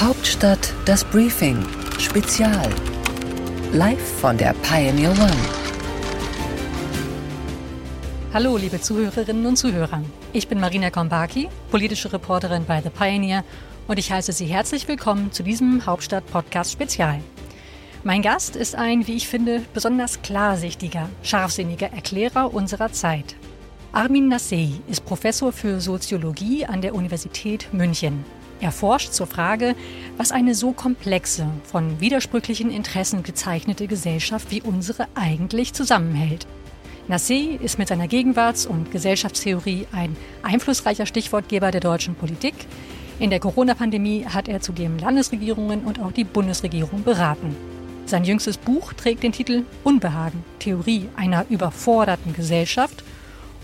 Hauptstadt das Briefing Spezial. Live von der Pioneer One. Hallo, liebe Zuhörerinnen und Zuhörer. Ich bin Marina Gombaki, politische Reporterin bei The Pioneer und ich heiße Sie herzlich willkommen zu diesem Hauptstadt-Podcast Spezial. Mein Gast ist ein, wie ich finde, besonders klarsichtiger, scharfsinniger Erklärer unserer Zeit. Armin Nassei ist Professor für Soziologie an der Universität München. Er forscht zur Frage, was eine so komplexe, von widersprüchlichen Interessen gezeichnete Gesellschaft wie unsere eigentlich zusammenhält. Nassé ist mit seiner Gegenwarts- und Gesellschaftstheorie ein einflussreicher Stichwortgeber der deutschen Politik. In der Corona-Pandemie hat er zudem Landesregierungen und auch die Bundesregierung beraten. Sein jüngstes Buch trägt den Titel Unbehagen, Theorie einer überforderten Gesellschaft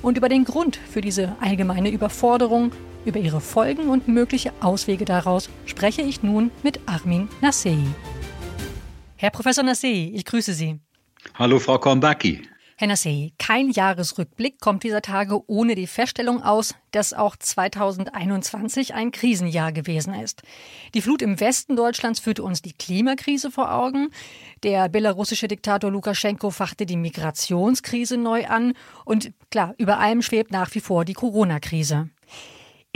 und über den Grund für diese allgemeine Überforderung über ihre Folgen und mögliche Auswege daraus spreche ich nun mit Armin Nassei. Herr Professor Nassei, ich grüße Sie. Hallo, Frau Kornbacki. Herr Nassei, kein Jahresrückblick kommt dieser Tage ohne die Feststellung aus, dass auch 2021 ein Krisenjahr gewesen ist. Die Flut im Westen Deutschlands führte uns die Klimakrise vor Augen. Der belarussische Diktator Lukaschenko fachte die Migrationskrise neu an. Und klar, über allem schwebt nach wie vor die Corona-Krise.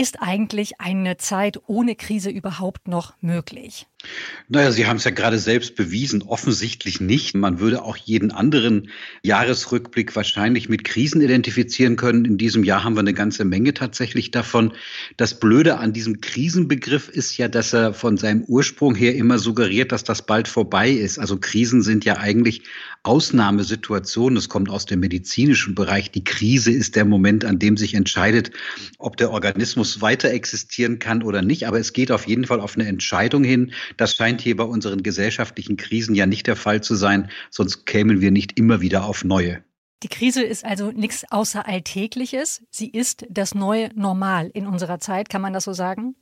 Ist eigentlich eine Zeit ohne Krise überhaupt noch möglich? Naja, Sie haben es ja gerade selbst bewiesen, offensichtlich nicht. Man würde auch jeden anderen Jahresrückblick wahrscheinlich mit Krisen identifizieren können. In diesem Jahr haben wir eine ganze Menge tatsächlich davon. Das Blöde an diesem Krisenbegriff ist ja, dass er von seinem Ursprung her immer suggeriert, dass das bald vorbei ist. Also Krisen sind ja eigentlich Ausnahmesituationen. Es kommt aus dem medizinischen Bereich. Die Krise ist der Moment, an dem sich entscheidet, ob der Organismus weiter existieren kann oder nicht. Aber es geht auf jeden Fall auf eine Entscheidung hin. Das scheint hier bei unseren gesellschaftlichen Krisen ja nicht der Fall zu sein. Sonst kämen wir nicht immer wieder auf neue. Die Krise ist also nichts außer Alltägliches. Sie ist das neue Normal in unserer Zeit. Kann man das so sagen?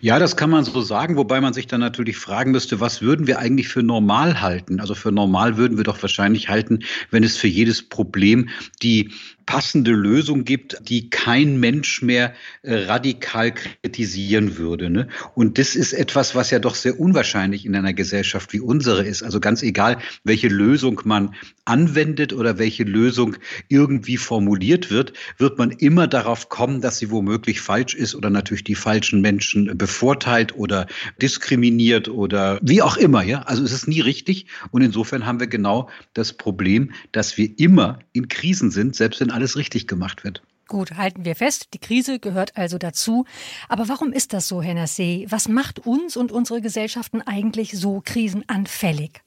Ja, das kann man so sagen, wobei man sich dann natürlich fragen müsste, was würden wir eigentlich für normal halten? Also für normal würden wir doch wahrscheinlich halten, wenn es für jedes Problem die passende Lösung gibt, die kein Mensch mehr äh, radikal kritisieren würde. Ne? Und das ist etwas, was ja doch sehr unwahrscheinlich in einer Gesellschaft wie unsere ist. Also ganz egal, welche Lösung man anwendet oder welche Lösung irgendwie formuliert wird, wird man immer darauf kommen, dass sie womöglich falsch ist oder natürlich die falschen Menschen bevorteilt oder diskriminiert oder wie auch immer. Ja, also es ist nie richtig. Und insofern haben wir genau das Problem, dass wir immer in Krisen sind, selbst in alles richtig gemacht wird. Gut, halten wir fest, die Krise gehört also dazu. Aber warum ist das so, Herr Nassé? Was macht uns und unsere Gesellschaften eigentlich so krisenanfällig?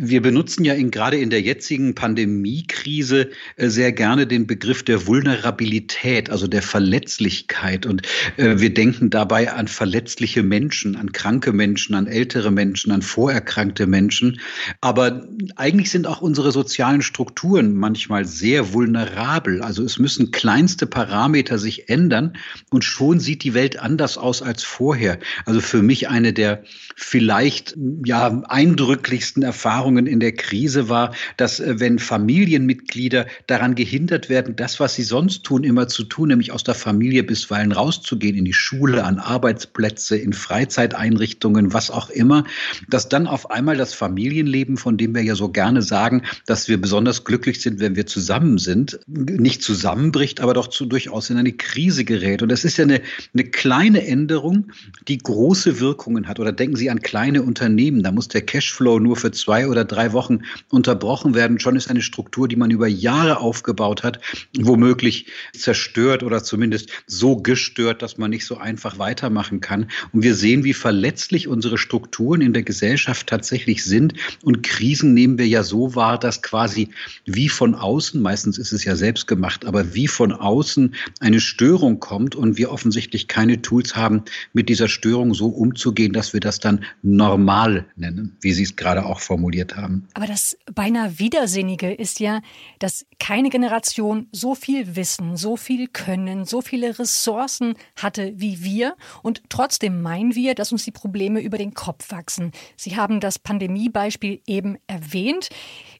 Wir benutzen ja in, gerade in der jetzigen Pandemiekrise äh, sehr gerne den Begriff der Vulnerabilität, also der Verletzlichkeit. Und äh, wir denken dabei an verletzliche Menschen, an kranke Menschen, an ältere Menschen, an vorerkrankte Menschen. Aber eigentlich sind auch unsere sozialen Strukturen manchmal sehr vulnerabel. Also es müssen kleinste Parameter sich ändern und schon sieht die Welt anders aus als vorher. Also für mich eine der vielleicht ja eindrücklichsten Erfahrungen Erfahrungen in der Krise war, dass äh, wenn Familienmitglieder daran gehindert werden, das, was sie sonst tun, immer zu tun, nämlich aus der Familie bisweilen rauszugehen, in die Schule, an Arbeitsplätze, in Freizeiteinrichtungen, was auch immer, dass dann auf einmal das Familienleben, von dem wir ja so gerne sagen, dass wir besonders glücklich sind, wenn wir zusammen sind, nicht zusammenbricht, aber doch zu, durchaus in eine Krise gerät. Und das ist ja eine, eine kleine Änderung, die große Wirkungen hat. Oder denken Sie an kleine Unternehmen, da muss der Cashflow nur für zwei oder drei Wochen unterbrochen werden. Schon ist eine Struktur, die man über Jahre aufgebaut hat, womöglich zerstört oder zumindest so gestört, dass man nicht so einfach weitermachen kann. Und wir sehen, wie verletzlich unsere Strukturen in der Gesellschaft tatsächlich sind. Und Krisen nehmen wir ja so wahr, dass quasi wie von außen, meistens ist es ja selbst gemacht, aber wie von außen eine Störung kommt und wir offensichtlich keine Tools haben, mit dieser Störung so umzugehen, dass wir das dann normal nennen, wie Sie es gerade auch formuliert formuliert haben. Aber das beinahe Widersinnige ist ja, dass keine Generation so viel Wissen, so viel Können, so viele Ressourcen hatte wie wir. Und trotzdem meinen wir, dass uns die Probleme über den Kopf wachsen. Sie haben das Pandemiebeispiel eben erwähnt.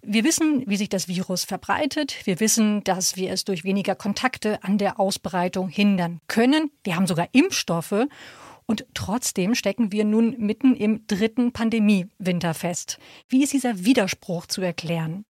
Wir wissen, wie sich das Virus verbreitet. Wir wissen, dass wir es durch weniger Kontakte an der Ausbreitung hindern können. Wir haben sogar Impfstoffe. Und trotzdem stecken wir nun mitten im dritten Pandemie-Winter fest. Wie ist dieser Widerspruch zu erklären?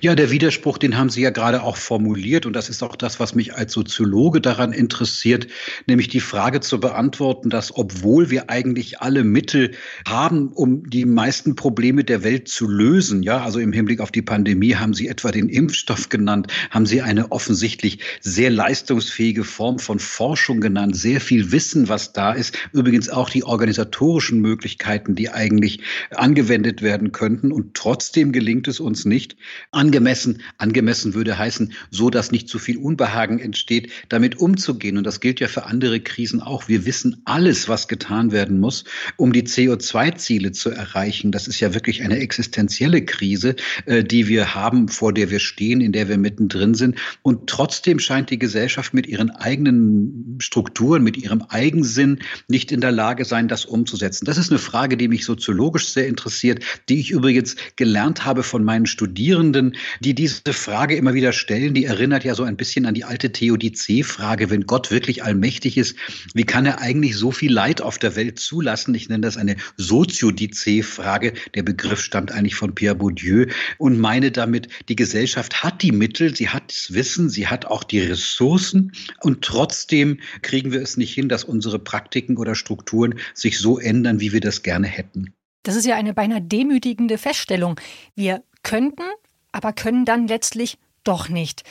Ja, der Widerspruch, den haben Sie ja gerade auch formuliert. Und das ist auch das, was mich als Soziologe daran interessiert, nämlich die Frage zu beantworten, dass obwohl wir eigentlich alle Mittel haben, um die meisten Probleme der Welt zu lösen, ja, also im Hinblick auf die Pandemie haben Sie etwa den Impfstoff genannt, haben Sie eine offensichtlich sehr leistungsfähige Form von Forschung genannt, sehr viel Wissen, was da ist. Übrigens auch die organisatorischen Möglichkeiten, die eigentlich angewendet werden könnten. Und trotzdem gelingt es uns nicht, angemessen, angemessen würde heißen, so dass nicht zu viel Unbehagen entsteht, damit umzugehen. Und das gilt ja für andere Krisen auch. Wir wissen alles, was getan werden muss, um die CO2-Ziele zu erreichen. Das ist ja wirklich eine existenzielle Krise, äh, die wir haben, vor der wir stehen, in der wir mittendrin sind. Und trotzdem scheint die Gesellschaft mit ihren eigenen Strukturen, mit ihrem Eigensinn nicht in der Lage sein, das umzusetzen. Das ist eine Frage, die mich soziologisch sehr interessiert, die ich übrigens gelernt habe von meinen Studierenden Studierenden, die diese Frage immer wieder stellen, die erinnert ja so ein bisschen an die alte Theodizee-Frage, wenn Gott wirklich allmächtig ist, wie kann er eigentlich so viel Leid auf der Welt zulassen? Ich nenne das eine Soziodizee-Frage. Der Begriff stammt eigentlich von Pierre Bourdieu und meine damit, die Gesellschaft hat die Mittel, sie hat das Wissen, sie hat auch die Ressourcen und trotzdem kriegen wir es nicht hin, dass unsere Praktiken oder Strukturen sich so ändern, wie wir das gerne hätten. Das ist ja eine beinahe demütigende Feststellung. Wir könnten aber können dann letztlich doch nicht.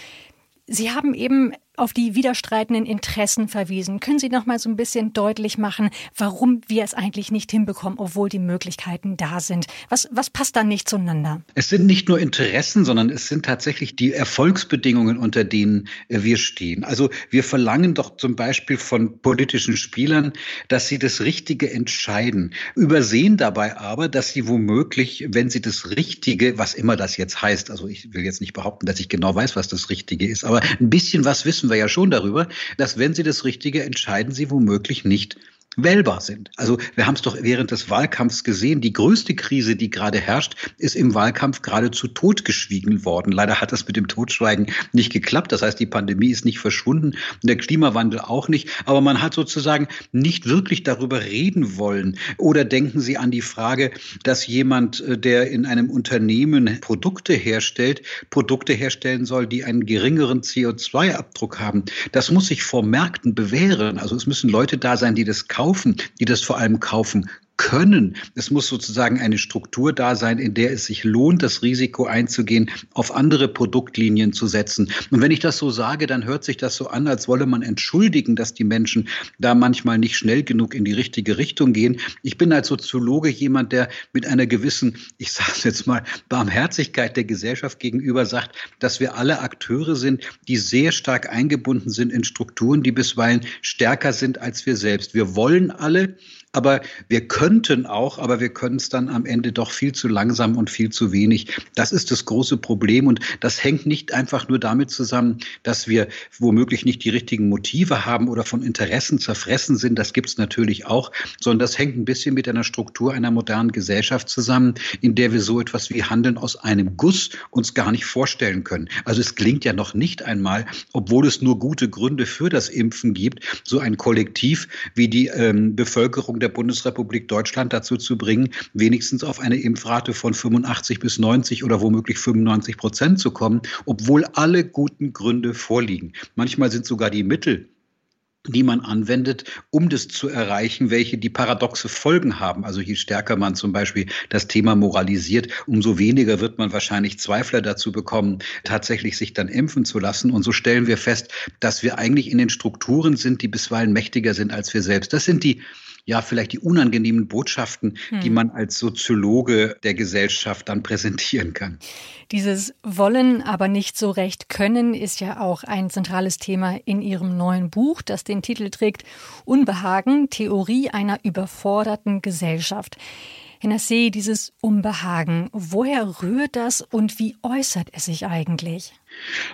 Sie haben eben auf die widerstreitenden Interessen verwiesen. Können Sie noch mal so ein bisschen deutlich machen, warum wir es eigentlich nicht hinbekommen, obwohl die Möglichkeiten da sind? Was, was passt da nicht zueinander? Es sind nicht nur Interessen, sondern es sind tatsächlich die Erfolgsbedingungen, unter denen äh, wir stehen. Also wir verlangen doch zum Beispiel von politischen Spielern, dass sie das Richtige entscheiden, übersehen dabei aber, dass sie womöglich, wenn sie das Richtige, was immer das jetzt heißt, also ich will jetzt nicht behaupten, dass ich genau weiß, was das Richtige ist, aber ein bisschen was wissen wissen wir ja schon darüber, dass wenn sie das Richtige entscheiden, sie womöglich nicht wählbar sind. Also wir haben es doch während des Wahlkampfs gesehen. Die größte Krise, die gerade herrscht, ist im Wahlkampf geradezu totgeschwiegen worden. Leider hat das mit dem Totschweigen nicht geklappt. Das heißt, die Pandemie ist nicht verschwunden und der Klimawandel auch nicht. Aber man hat sozusagen nicht wirklich darüber reden wollen. Oder denken Sie an die Frage, dass jemand, äh, der in einem Unternehmen Produkte herstellt, Produkte herstellen soll, die einen geringeren CO2-Abdruck haben. Das muss sich vor Märkten bewähren. Also es müssen Leute da sein, die das kaufen kaufen, die das vor allem kaufen können. Es muss sozusagen eine Struktur da sein, in der es sich lohnt, das Risiko einzugehen, auf andere Produktlinien zu setzen. Und wenn ich das so sage, dann hört sich das so an, als wolle man entschuldigen, dass die Menschen da manchmal nicht schnell genug in die richtige Richtung gehen. Ich bin als Soziologe jemand, der mit einer gewissen, ich sage es jetzt mal, Barmherzigkeit der Gesellschaft gegenüber sagt, dass wir alle Akteure sind, die sehr stark eingebunden sind in Strukturen, die bisweilen stärker sind als wir selbst. Wir wollen alle, aber wir könnten auch, aber wir können es dann am Ende doch viel zu langsam und viel zu wenig. Das ist das große Problem und das hängt nicht einfach nur damit zusammen, dass wir womöglich nicht die richtigen Motive haben oder von Interessen zerfressen sind. Das gibt es natürlich auch, sondern das hängt ein bisschen mit einer Struktur einer modernen Gesellschaft zusammen, in der wir so etwas wie Handeln aus einem Guss uns gar nicht vorstellen können. Also es klingt ja noch nicht einmal, obwohl es nur gute Gründe für das Impfen gibt, so ein Kollektiv wie die ähm, Bevölkerung Bevölkerung der Bundesrepublik Deutschland dazu zu bringen, wenigstens auf eine Impfrate von 85 bis 90 oder womöglich 95 Prozent zu kommen, obwohl alle guten Gründe vorliegen. Manchmal sind sogar die Mittel die man anwendet, um das zu erreichen, welche die paradoxe Folgen haben. Also je stärker man zum Beispiel das Thema moralisiert, umso weniger wird man wahrscheinlich Zweifler dazu bekommen, tatsächlich sich dann impfen zu lassen. Und so stellen wir fest, dass wir eigentlich in den Strukturen sind, die bisweilen mächtiger sind als wir selbst. Das sind die ja vielleicht die unangenehmen Botschaften, hm. die man als Soziologe der Gesellschaft dann präsentieren kann. Dieses Wollen, aber nicht so recht können, ist ja auch ein zentrales Thema in Ihrem neuen Buch, das den Titel trägt Unbehagen, Theorie einer überforderten Gesellschaft. Herr Nassé, dieses Unbehagen, woher rührt das und wie äußert es sich eigentlich?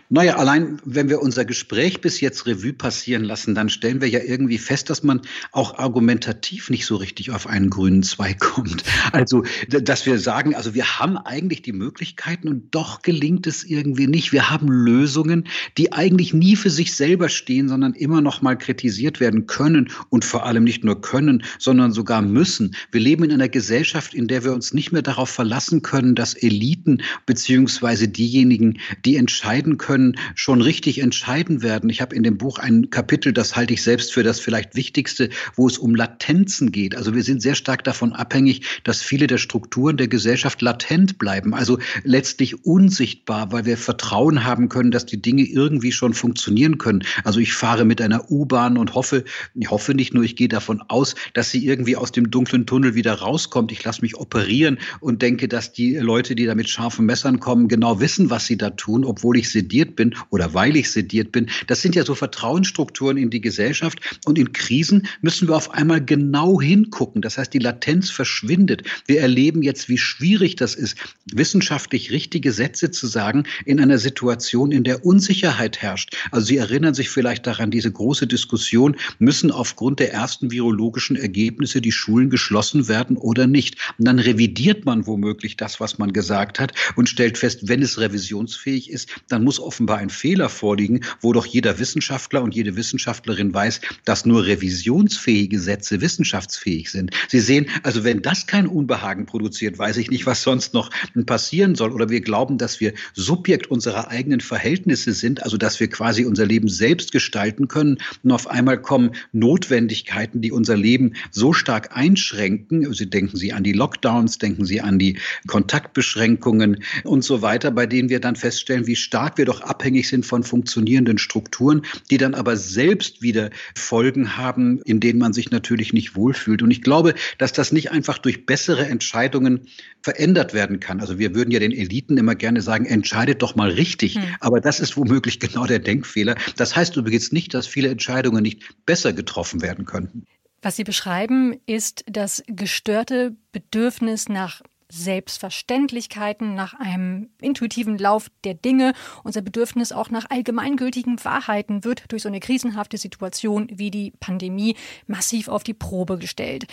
Naja, allein wenn wir unser Gespräch bis jetzt Revue passieren lassen, dann stellen wir ja irgendwie fest, dass man auch argumentativ nicht so richtig auf einen grünen Zweig kommt. Also, dass wir sagen, also wir haben eigentlich die Möglichkeiten und doch gelingt es irgendwie nicht. Wir haben Lösungen, die eigentlich nie für sich selber stehen, sondern immer noch mal kritisiert werden können und vor allem nicht nur können, sondern sogar müssen. Wir leben in einer Gesellschaft, in der wir uns nicht mehr darauf verlassen können, dass Eliten beziehungsweise diejenigen, die entscheiden, entscheiden können, schon richtig entscheiden werden. Ich habe in dem Buch ein Kapitel, das halte ich selbst für das vielleicht Wichtigste, wo es um Latenzen geht. Also wir sind sehr stark davon abhängig, dass viele der Strukturen der Gesellschaft latent bleiben, also letztlich unsichtbar, weil wir Vertrauen haben können, dass die Dinge irgendwie schon funktionieren können. Also ich fahre mit einer U-Bahn und hoffe, ich hoffe nicht nur, ich gehe davon aus, dass sie irgendwie aus dem dunklen Tunnel wieder rauskommt. Ich lasse mich operieren und denke, dass die Leute, die da mit scharfen Messern kommen, genau wissen, was sie da tun, obwohl ich sediert bin oder weil ich sediert bin. Das sind ja so Vertrauensstrukturen in die Gesellschaft. Und in Krisen müssen wir auf einmal genau hingucken. Das heißt, die Latenz verschwindet. Wir erleben jetzt, wie schwierig das ist, wissenschaftlich richtige Sätze zu sagen in einer Situation, in der Unsicherheit herrscht. Also Sie erinnern sich vielleicht daran, diese große Diskussion, müssen aufgrund der ersten virologischen Ergebnisse die Schulen geschlossen werden oder nicht. Und dann revidiert man womöglich das, was man gesagt hat und stellt fest, wenn es revisionsfähig ist, dann muss offenbar ein Fehler vorliegen, wo doch jeder Wissenschaftler und jede Wissenschaftlerin weiß, dass nur revisionsfähige Sätze wissenschaftsfähig sind. Sie sehen, also wenn das kein Unbehagen produziert, weiß ich nicht, was sonst noch passieren soll. Oder wir glauben, dass wir Subjekt unserer eigenen Verhältnisse sind, also dass wir quasi unser Leben selbst gestalten können. Und auf einmal kommen Notwendigkeiten, die unser Leben so stark einschränken. Sie denken Sie an die Lockdowns, denken Sie an die Kontaktbeschränkungen und so weiter, bei denen wir dann feststellen, wie stark stark wir doch abhängig sind von funktionierenden Strukturen, die dann aber selbst wieder Folgen haben, in denen man sich natürlich nicht wohlfühlt. Und ich glaube, dass das nicht einfach durch bessere Entscheidungen verändert werden kann. Also wir würden ja den Eliten immer gerne sagen, entscheidet doch mal richtig. Hm. Aber das ist womöglich genau der Denkfehler. Das heißt übrigens nicht, dass viele Entscheidungen nicht besser getroffen werden könnten. Was Sie beschreiben, ist das gestörte Bedürfnis nach Selbstverständlichkeiten, nach einem intuitiven Lauf der Dinge. Unser Bedürfnis auch nach allgemeingültigen Wahrheiten wird durch so eine krisenhafte Situation wie die Pandemie massiv auf die Probe gestellt.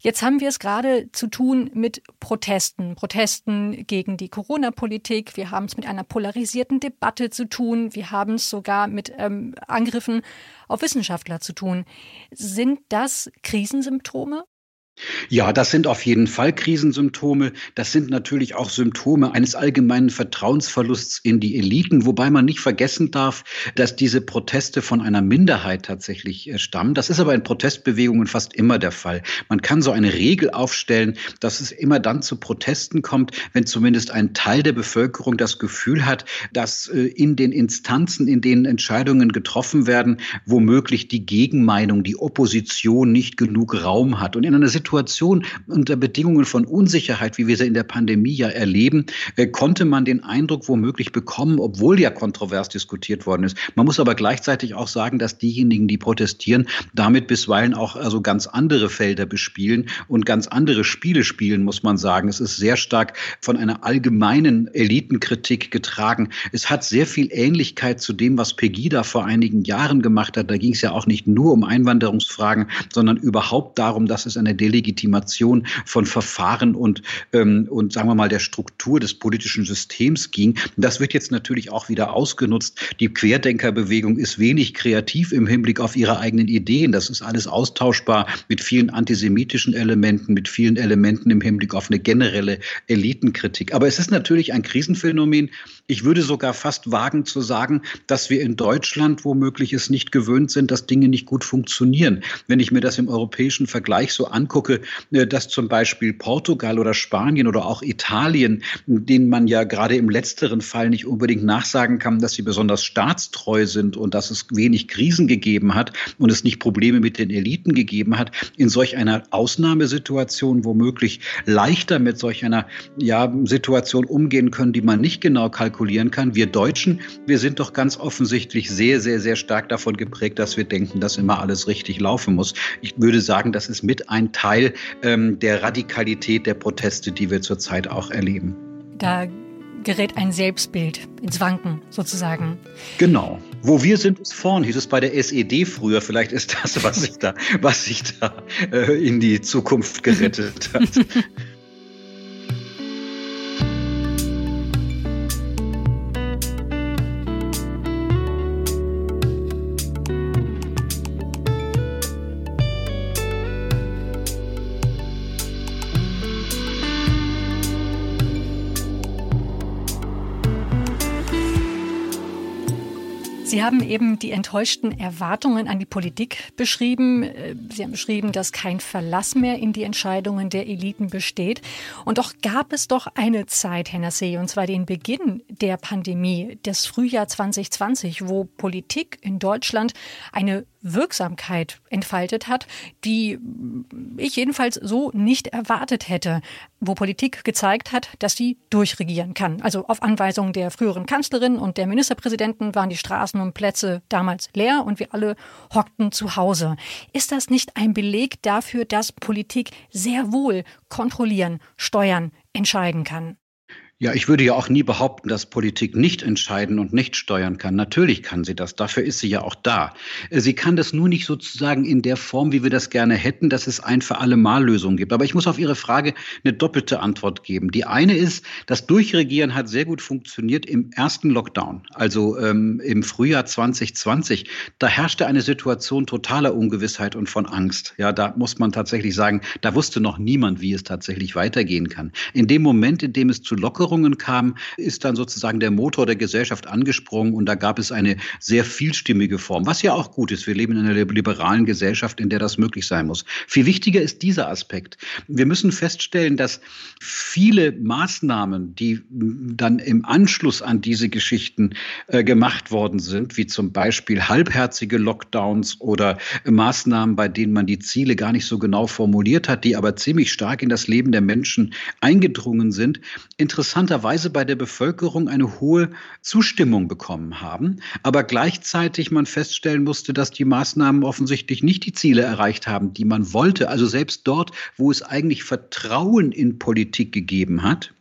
Jetzt haben wir es gerade zu tun mit Protesten, Protesten gegen die Corona-Politik. Wir haben es mit einer polarisierten Debatte zu tun. Wir haben es sogar mit ähm, Angriffen auf Wissenschaftler zu tun. Sind das Krisensymptome? Ja, das sind auf jeden Fall Krisensymptome. Das sind natürlich auch Symptome eines allgemeinen Vertrauensverlusts in die Eliten, wobei man nicht vergessen darf, dass diese Proteste von einer Minderheit tatsächlich äh, stammen. Das ist aber in Protestbewegungen fast immer der Fall. Man kann so eine Regel aufstellen, dass es immer dann zu Protesten kommt, wenn zumindest ein Teil der Bevölkerung das Gefühl hat, dass äh, in den Instanzen, in denen Entscheidungen getroffen werden, womöglich die Gegenmeinung, die Opposition nicht genug Raum hat. Und in einer Situation, Situation unter Bedingungen von Unsicherheit, wie wir sie in der Pandemie ja erleben, äh, konnte man den Eindruck womöglich bekommen, obwohl ja kontrovers diskutiert worden ist. Man muss aber gleichzeitig auch sagen, dass diejenigen, die protestieren, damit bisweilen auch also ganz andere Felder bespielen und ganz andere Spiele spielen, muss man sagen. Es ist sehr stark von einer allgemeinen Elitenkritik getragen. Es hat sehr viel Ähnlichkeit zu dem, was Pegida vor einigen Jahren gemacht hat. Da ging es ja auch nicht nur um Einwanderungsfragen, sondern überhaupt darum, dass es eine Delegation Legitimation von Verfahren und, ähm, und sagen wir mal der Struktur des politischen Systems ging. Das wird jetzt natürlich auch wieder ausgenutzt. Die Querdenkerbewegung ist wenig kreativ im Hinblick auf ihre eigenen Ideen. Das ist alles austauschbar mit vielen antisemitischen Elementen, mit vielen Elementen im Hinblick auf eine generelle Elitenkritik. Aber es ist natürlich ein Krisenphänomen. Ich würde sogar fast wagen zu sagen, dass wir in Deutschland womöglich es nicht gewöhnt sind, dass Dinge nicht gut funktionieren. Wenn ich mir das im europäischen Vergleich so angucke, äh, dass zum Beispiel Portugal oder Spanien oder auch Italien, denen man ja gerade im letzteren Fall nicht unbedingt nachsagen kann, dass sie besonders staatstreu sind und dass es wenig Krisen gegeben hat und es nicht Probleme mit den Eliten gegeben hat, in solch einer Ausnahmesituation womöglich leichter mit solch einer ja, Situation umgehen können, die man nicht genau kalkulieren kann. Wir Deutschen, wir sind doch ganz offensichtlich sehr, sehr, sehr stark davon geprägt, dass wir denken, dass immer alles richtig laufen muss. Ich würde sagen, das ist mit ein Teil Teil ähm, der Radikalität der Proteste, die wir zurzeit auch erleben. Da gerät ein Selbstbild ins Wanken sozusagen. Genau. Wo wir sind, ist vorn, hieß es bei der SED früher. Vielleicht ist das, was sich da, was sich da äh, in die Zukunft gerettet hat. Sie haben eben die enttäuschten Erwartungen an die Politik beschrieben. Äh, Sie haben beschrieben, dass kein Verlass mehr in die Entscheidungen der Eliten besteht. Und doch gab es doch eine Zeit, Herr Nassé, und zwar den Beginn der Pandemie, das Frühjahr 2020, wo Politik in Deutschland eine Wirksamkeit entfaltet hat, die ich jedenfalls so nicht erwartet hätte, wo Politik gezeigt hat, dass sie durchregieren kann. Also auf Anweisung der früheren Kanzlerin und der Ministerpräsidenten waren die Straßen und Plätze damals leer und wir alle hockten zu Hause. Ist das nicht ein Beleg dafür, dass Politik sehr wohl kontrollieren, steuern, entscheiden kann? Ja, ich würde ja auch nie behaupten, dass Politik nicht entscheiden und nicht steuern kann. Natürlich kann sie das. Dafür ist sie ja auch da. Sie kann das nur nicht sozusagen in der Form, wie wir das gerne hätten, dass es ein für alle Mal Lösungen gibt. Aber ich muss auf Ihre Frage eine doppelte Antwort geben. Die eine ist, das Durchregieren hat sehr gut funktioniert im ersten Lockdown, also ähm, im Frühjahr 2020. Da herrschte eine Situation totaler Ungewissheit und von Angst. Ja, da muss man tatsächlich sagen, da wusste noch niemand, wie es tatsächlich weitergehen kann. In dem Moment, in dem es zu Lockerungen Veränderungen kamen, ist dann sozusagen der Motor der Gesellschaft angesprungen und da gab es eine sehr vielstimmige Form, was ja auch gut ist. Wir leben in einer liberalen Gesellschaft, in der das möglich sein muss. Viel wichtiger ist dieser Aspekt. Wir müssen feststellen, dass viele Maßnahmen, die dann im Anschluss an diese Geschichten äh, gemacht worden sind, wie zum Beispiel halbherzige Lockdowns oder Maßnahmen, bei denen man die Ziele gar nicht so genau formuliert hat, die aber ziemlich stark in das Leben der Menschen eingedrungen sind, interessant interessanterweise bei der Bevölkerung eine hohe Zustimmung bekommen haben, aber gleichzeitig man feststellen musste, dass die Maßnahmen offensichtlich nicht die Ziele erreicht haben, die man wollte. Also selbst dort, wo es eigentlich Vertrauen in Politik gegeben hat,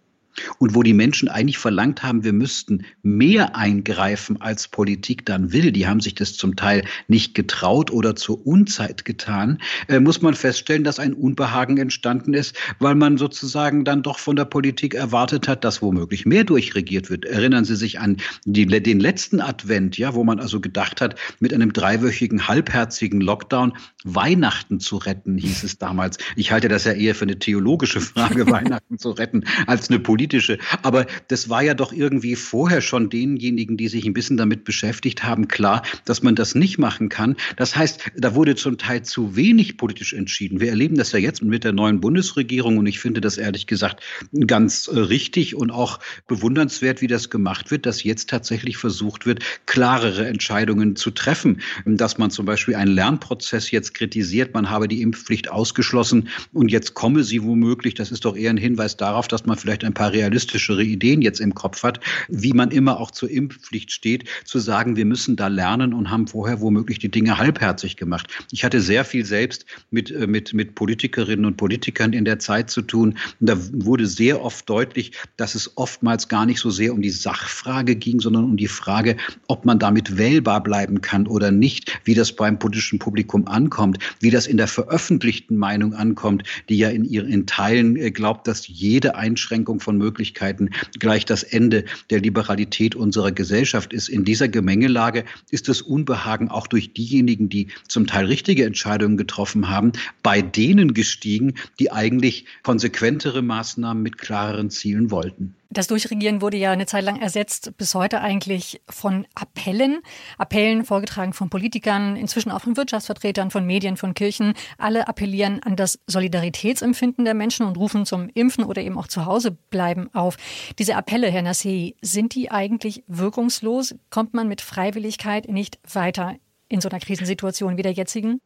und wo die Menschen eigentlich verlangt haben, wir müssten mehr eingreifen, als Politik dann will, die haben sich das zum Teil nicht getraut oder zur Unzeit getan, äh, muss man feststellen, dass ein Unbehagen entstanden ist, weil man sozusagen dann doch von der Politik erwartet hat, dass womöglich mehr durchregiert wird. Erinnern Sie sich an die, den letzten Advent, ja, wo man also gedacht hat, mit einem dreiwöchigen halbherzigen Lockdown Weihnachten zu retten, hieß es damals. Ich halte das ja eher für eine theologische Frage, Weihnachten zu retten, als eine politische politische. Aber das war ja doch irgendwie vorher schon denjenigen, die sich ein bisschen damit beschäftigt haben, klar, dass man das nicht machen kann. Das heißt, da wurde zum Teil zu wenig politisch entschieden. Wir erleben das ja jetzt mit der neuen Bundesregierung und ich finde das ehrlich gesagt ganz äh, richtig und auch bewundernswert, wie das gemacht wird, dass jetzt tatsächlich versucht wird, klarere Entscheidungen zu treffen. Dass man zum Beispiel einen Lernprozess jetzt kritisiert, man habe die Impfpflicht ausgeschlossen und jetzt komme sie womöglich. Das ist doch eher ein Hinweis darauf, dass man vielleicht ein paar realistischere Ideen jetzt im Kopf hat, wie man immer auch zur Impfpflicht steht, zu sagen, wir müssen da lernen und haben vorher womöglich die Dinge halbherzig gemacht. Ich hatte sehr viel selbst mit, äh, mit, mit Politikerinnen und Politikern in der Zeit zu tun. Und da wurde sehr oft deutlich, dass es oftmals gar nicht so sehr um die Sachfrage ging, sondern um die Frage, ob man damit wählbar bleiben kann oder nicht, wie das beim politischen Publikum ankommt, wie das in der veröffentlichten Meinung ankommt, die ja in ihren in Teilen äh, glaubt, dass jede Einschränkung von Möglichkeiten gleich das Ende der Liberalität unserer Gesellschaft ist. In dieser Gemengelage ist das Unbehagen auch durch diejenigen, die zum Teil richtige Entscheidungen getroffen haben, bei denen gestiegen, die eigentlich konsequentere Maßnahmen mit klareren Zielen wollten. Das Durchregieren wurde ja eine Zeit lang ersetzt, bis heute eigentlich von Appellen. Appellen vorgetragen von Politikern, inzwischen auch von Wirtschaftsvertretern, von Medien, von Kirchen. Alle appellieren an das Solidaritätsempfinden der Menschen und rufen zum Impfen oder eben auch zu Hause bleiben auf. Diese Appelle, Herr Nassei, sind die eigentlich wirkungslos? Kommt man mit Freiwilligkeit nicht weiter in so einer Krisensituation wie der jetzigen?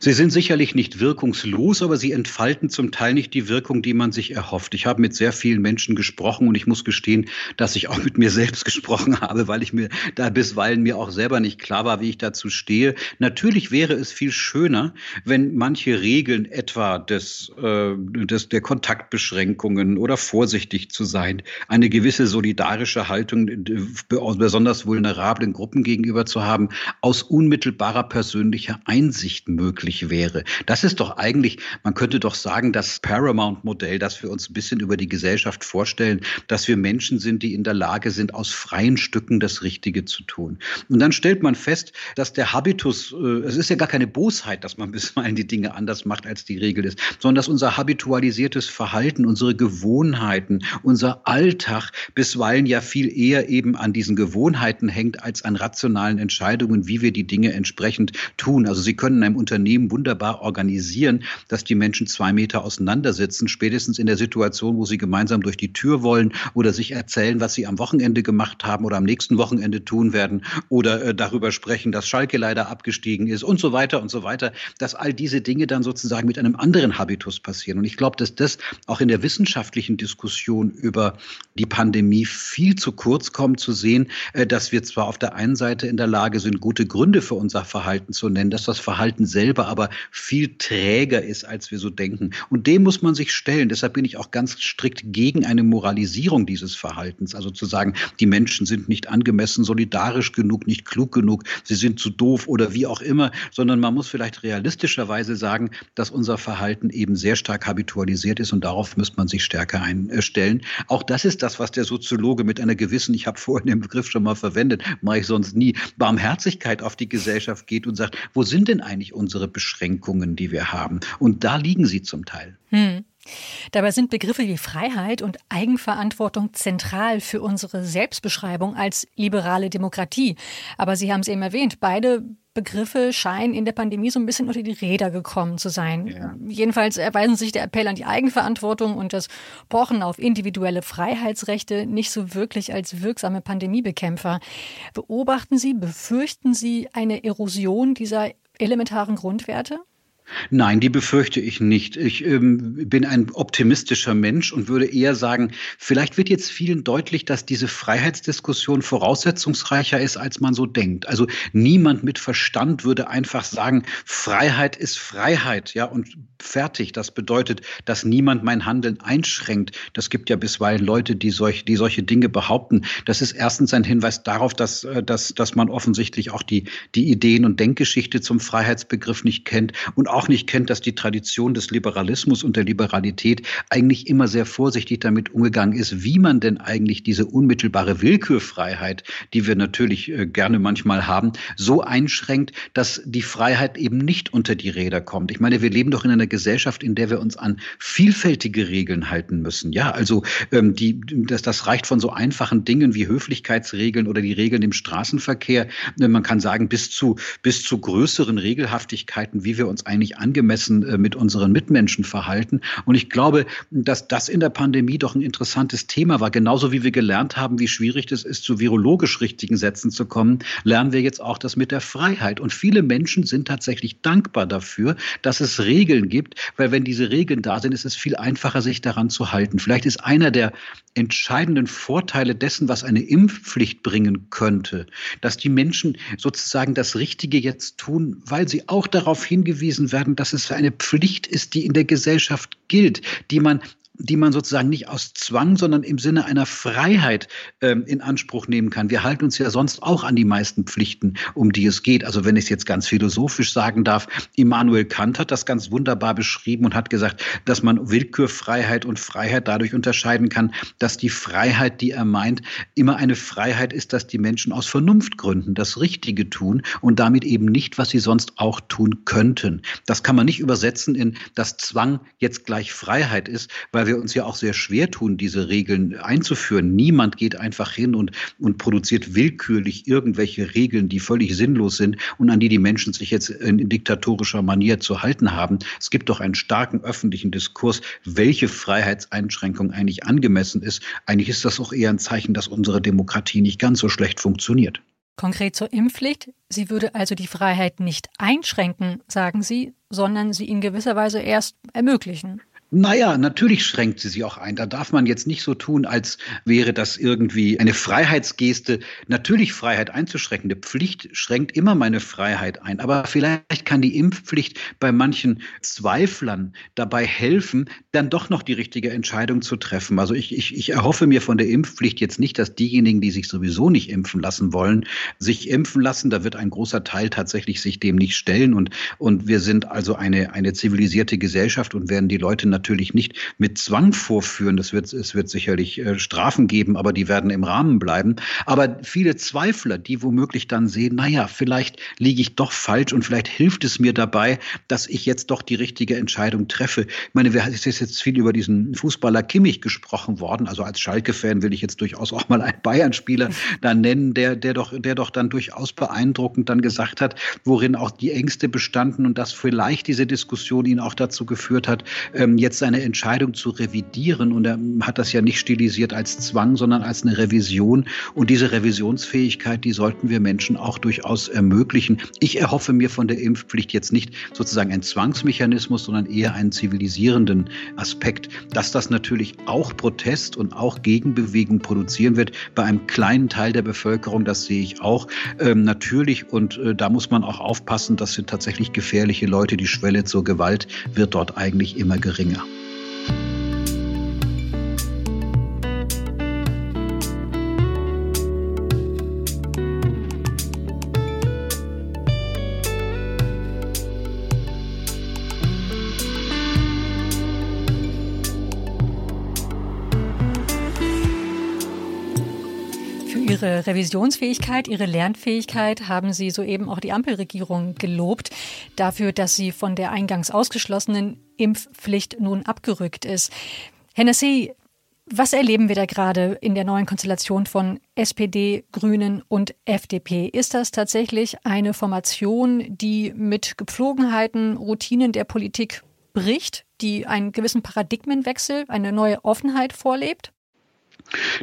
Sie sind sicherlich nicht wirkungslos, aber sie entfalten zum Teil nicht die Wirkung, die man sich erhofft. Ich habe mit sehr vielen Menschen gesprochen und ich muss gestehen, dass ich auch mit mir selbst gesprochen habe, weil ich mir da bisweilen mir auch selber nicht klar war, wie ich dazu stehe. Natürlich wäre es viel schöner, wenn manche Regeln etwa des, äh, des der Kontaktbeschränkungen oder vorsichtig zu sein, eine gewisse solidarische Haltung besonders vulnerablen Gruppen gegenüber zu haben, aus unmittelbarer persönlicher Einsicht möglich möglich wäre. Das ist doch eigentlich, man könnte doch sagen, das Paramount-Modell, das wir uns ein bisschen über die Gesellschaft vorstellen, dass wir Menschen sind, die in der Lage sind, aus freien Stücken das Richtige zu tun. Und dann stellt man fest, dass der Habitus, äh, es ist ja gar keine Bosheit, dass man bisweilen die Dinge anders macht, als die Regel ist, sondern dass unser habitualisiertes Verhalten, unsere Gewohnheiten, unser Alltag bisweilen ja viel eher eben an diesen Gewohnheiten hängt, als an rationalen Entscheidungen, wie wir die Dinge entsprechend tun. Also Sie können einem Unternehmen Unternehmen wunderbar organisieren, dass die Menschen zwei Meter auseinandersitzen, spätestens in der Situation, wo sie gemeinsam durch die Tür wollen oder sich erzählen, was sie am Wochenende gemacht haben oder am nächsten Wochenende tun werden oder äh, darüber sprechen, dass Schalke leider abgestiegen ist und so weiter und so weiter, dass all diese Dinge dann sozusagen mit einem anderen Habitus passieren. Und ich glaube, dass das auch in der wissenschaftlichen Diskussion über die Pandemie viel zu kurz kommt, zu sehen, äh, dass wir zwar auf der einen Seite in der Lage sind, gute Gründe für unser Verhalten zu nennen, dass das Verhalten selbst selber aber viel träger ist, als wir so denken. Und dem muss man sich stellen. Deshalb bin ich auch ganz strikt gegen eine Moralisierung dieses Verhaltens. Also zu sagen, die Menschen sind nicht angemessen solidarisch genug, nicht klug genug, sie sind zu doof oder wie auch immer, sondern man muss vielleicht realistischerweise sagen, dass unser Verhalten eben sehr stark habitualisiert ist und darauf müsste man sich stärker einstellen. Auch das ist das, was der Soziologe mit einer gewissen, ich habe vorhin den Begriff schon mal verwendet, mache ich sonst nie, Barmherzigkeit auf die Gesellschaft geht und sagt, wo sind denn eigentlich unsere unsere Beschränkungen, die wir haben. Und da liegen sie zum Teil. Hm. Dabei sind Begriffe wie Freiheit und Eigenverantwortung zentral für unsere Selbstbeschreibung als liberale Demokratie. Aber Sie haben es eben erwähnt, beide Begriffe scheinen in der Pandemie so ein bisschen unter die Räder gekommen zu sein. Ja. Jedenfalls erweisen sich der Appell an die Eigenverantwortung und das Pochen auf individuelle Freiheitsrechte nicht so wirklich als wirksame Pandemiebekämpfer. Beobachten Sie, befürchten Sie eine Erosion dieser elementaren Grundwerte? Nein, die befürchte ich nicht. Ich ähm, bin ein optimistischer Mensch und würde eher sagen, vielleicht wird jetzt vielen deutlich, dass diese Freiheitsdiskussion voraussetzungsreicher ist, als man so denkt. Also niemand mit Verstand würde einfach sagen, Freiheit ist Freiheit, ja, und fertig. Das bedeutet, dass niemand mein Handeln einschränkt. Das gibt ja bisweilen Leute, die, solch, die solche Dinge behaupten. Das ist erstens ein Hinweis darauf, dass, äh, dass, dass man offensichtlich auch die, die Ideen und Denkgeschichte zum Freiheitsbegriff nicht kennt und auch nicht kennt, dass die Tradition des Liberalismus und der Liberalität eigentlich immer sehr vorsichtig damit umgegangen ist, wie man denn eigentlich diese unmittelbare Willkürfreiheit, die wir natürlich äh, gerne manchmal haben, so einschränkt, dass die Freiheit eben nicht unter die Räder kommt. Ich meine, wir leben doch in einer Gesellschaft, in der wir uns an vielfältige Regeln halten müssen. Ja, also ähm, die, das, das reicht von so einfachen Dingen wie Höflichkeitsregeln oder die Regeln im Straßenverkehr. Man kann sagen, bis zu, bis zu größeren Regelhaftigkeiten, wie wir uns eigentlich eigentlich angemessen äh, mit unseren Mitmenschen verhalten. Und ich glaube, dass das in der Pandemie doch ein interessantes Thema war. Genauso wie wir gelernt haben, wie schwierig es ist, zu virologisch richtigen Sätzen zu kommen, lernen wir jetzt auch das mit der Freiheit. Und viele Menschen sind tatsächlich dankbar dafür, dass es Regeln gibt, weil wenn diese Regeln da sind, ist es viel einfacher, sich daran zu halten. Vielleicht ist einer der entscheidenden Vorteile dessen, was eine Impfpflicht bringen könnte, dass die Menschen sozusagen das Richtige jetzt tun, weil sie auch darauf hingewiesen werden, dass es eine Pflicht ist, die in der Gesellschaft gilt, die man die man sozusagen nicht aus Zwang, sondern im Sinne einer Freiheit ähm, in Anspruch nehmen kann. Wir halten uns ja sonst auch an die meisten Pflichten, um die es geht. Also wenn ich es jetzt ganz philosophisch sagen darf, Immanuel Kant hat das ganz wunderbar beschrieben und hat gesagt, dass man Willkürfreiheit und Freiheit dadurch unterscheiden kann, dass die Freiheit, die er meint, immer eine Freiheit ist, dass die Menschen aus Vernunftgründen das Richtige tun und damit eben nicht, was sie sonst auch tun könnten. Das kann man nicht übersetzen in, dass Zwang jetzt gleich Freiheit ist, weil weil wir uns ja auch sehr schwer tun, diese Regeln einzuführen. Niemand geht einfach hin und, und produziert willkürlich irgendwelche Regeln, die völlig sinnlos sind und an die die Menschen sich jetzt in diktatorischer Manier zu halten haben. Es gibt doch einen starken öffentlichen Diskurs, welche Freiheitseinschränkung eigentlich angemessen ist. Eigentlich ist das auch eher ein Zeichen, dass unsere Demokratie nicht ganz so schlecht funktioniert. Konkret zur Impfpflicht. Sie würde also die Freiheit nicht einschränken, sagen Sie, sondern sie in gewisser Weise erst ermöglichen. Naja, natürlich schränkt sie sie auch ein. Da darf man jetzt nicht so tun, als wäre das irgendwie eine Freiheitsgeste. Natürlich Freiheit einzuschränken. Eine Pflicht schränkt immer meine Freiheit ein. Aber vielleicht kann die Impfpflicht bei manchen Zweiflern dabei helfen, dann doch noch die richtige Entscheidung zu treffen. Also ich, ich, ich erhoffe mir von der Impfpflicht jetzt nicht, dass diejenigen, die sich sowieso nicht impfen lassen wollen, sich impfen lassen. Da wird ein großer Teil tatsächlich sich dem nicht stellen. Und, und wir sind also eine, eine zivilisierte Gesellschaft und werden die Leute natürlich natürlich nicht mit Zwang vorführen. Das wird, es wird sicherlich äh, Strafen geben, aber die werden im Rahmen bleiben. Aber viele Zweifler, die womöglich dann sehen, naja, vielleicht liege ich doch falsch und vielleicht hilft es mir dabei, dass ich jetzt doch die richtige Entscheidung treffe. Ich meine, wir, es ist jetzt viel über diesen Fußballer Kimmich gesprochen worden. Also als Schalke-Fan will ich jetzt durchaus auch mal einen Bayern-Spieler da nennen, der, der doch, der doch dann durchaus beeindruckend dann gesagt hat, worin auch die Ängste bestanden und dass vielleicht diese Diskussion ihn auch dazu geführt hat, ähm, jetzt jetzt seine Entscheidung zu revidieren. Und er hat das ja nicht stilisiert als Zwang, sondern als eine Revision. Und diese Revisionsfähigkeit, die sollten wir Menschen auch durchaus ermöglichen. Ich erhoffe mir von der Impfpflicht jetzt nicht sozusagen einen Zwangsmechanismus, sondern eher einen zivilisierenden Aspekt. Dass das natürlich auch Protest und auch Gegenbewegung produzieren wird bei einem kleinen Teil der Bevölkerung, das sehe ich auch ähm, natürlich. Und äh, da muss man auch aufpassen, das sind tatsächlich gefährliche Leute. Die Schwelle zur Gewalt wird dort eigentlich immer geringer. thank you Ihre Revisionsfähigkeit, Ihre Lernfähigkeit haben Sie soeben auch die Ampelregierung gelobt dafür, dass sie von der eingangs ausgeschlossenen Impfpflicht nun abgerückt ist. Herr Nassé, was erleben wir da gerade in der neuen Konstellation von SPD, Grünen und FDP? Ist das tatsächlich eine Formation, die mit Gepflogenheiten, Routinen der Politik bricht, die einen gewissen Paradigmenwechsel, eine neue Offenheit vorlebt?